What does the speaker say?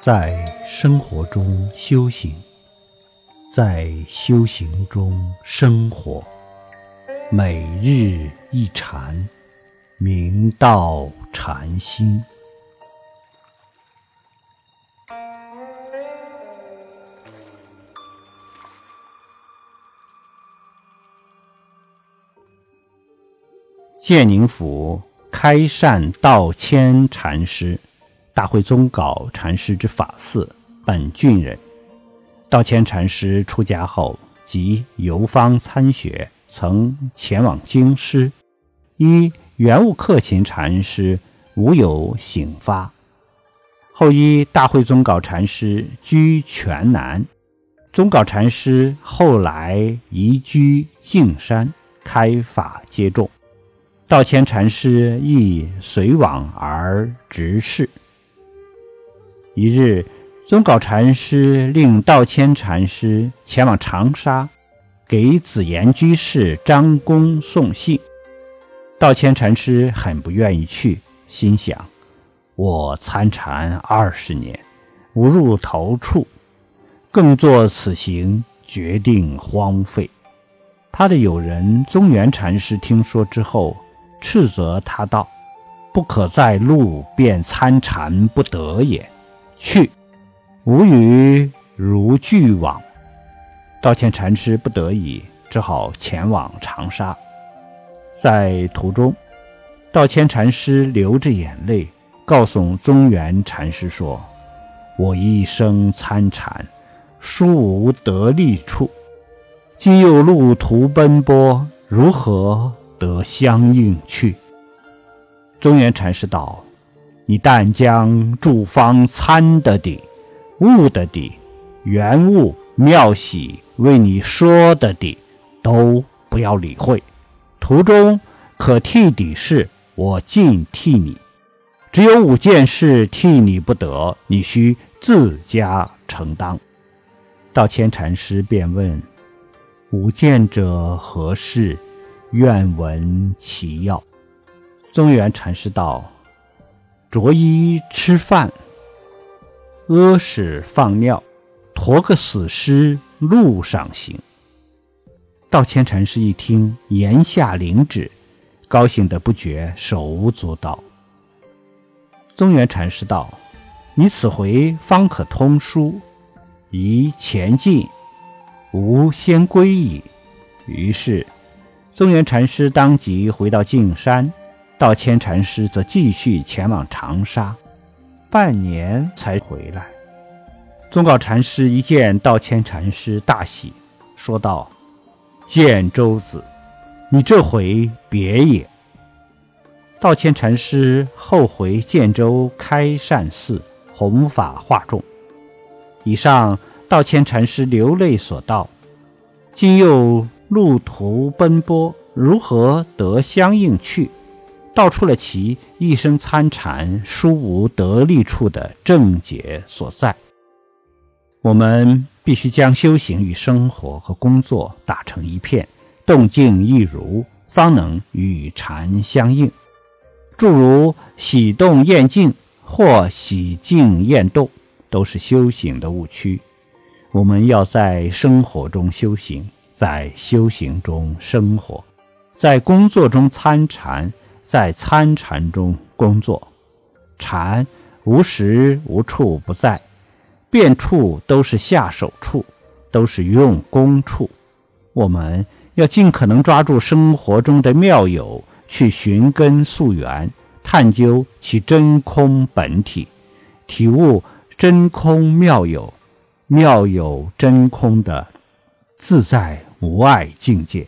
在生活中修行，在修行中生活，每日一禅，明道禅心。建宁府开善道谦禅师，大会宗杲禅师之法寺，本郡人。道谦禅师出家后，即游方参学，曾前往京师，依圆悟克勤禅师无有醒发，后依大会宗杲禅师居泉南。宗杲禅师后来移居径山，开法接众。道谦禅师亦随往而直视。一日，宗杲禅师令道谦禅师前往长沙，给紫岩居士张公送信。道谦禅师很不愿意去，心想：我参禅二十年，无入头处，更作此行，决定荒废。他的友人宗元禅师听说之后。斥责他道：“不可在路，便参禅不得也。去，无与如俱往。”道歉禅师不得已，只好前往长沙。在途中，道谦禅师流着眼泪，告诉宗元禅师说：“我一生参禅，殊无得力处，今又路途奔波，如何？”得相应去。宗元禅师道：“你但将诸方参的底、悟的底、圆悟妙喜为你说的底，都不要理会。途中可替底事，我尽替你。只有五件事替你不得，你须自家承担。”道谦禅师便问：“五件者何事？”愿闻其要。宗元禅师道：“着衣吃饭，屙屎放尿，驮个死尸路上行。”道谦禅师一听，言下领旨，高兴得不觉手舞足蹈。宗元禅师道：“你此回方可通书，宜前进，吾先归矣。”于是。宗元禅师当即回到径山，道谦禅师则继续前往长沙，半年才回来。宗稿禅师一见道谦禅师，大喜，说道：“建州子，你这回别也。”道谦禅师后回建州开善寺，弘法化众。以上道谦禅师流泪所道，今又。路途奔波，如何得相应去？道出了其一生参禅殊无得力处的症结所在。我们必须将修行与生活和工作打成一片，动静一如，方能与禅相应。诸如喜动厌静或喜静厌动，都是修行的误区。我们要在生活中修行。在修行中生活，在工作中参禅，在参禅中工作。禅无时无处不在，遍处都是下手处，都是用功处。我们要尽可能抓住生活中的妙有，去寻根溯源，探究其真空本体，体悟真空妙有、妙有真空的自在。无碍境界。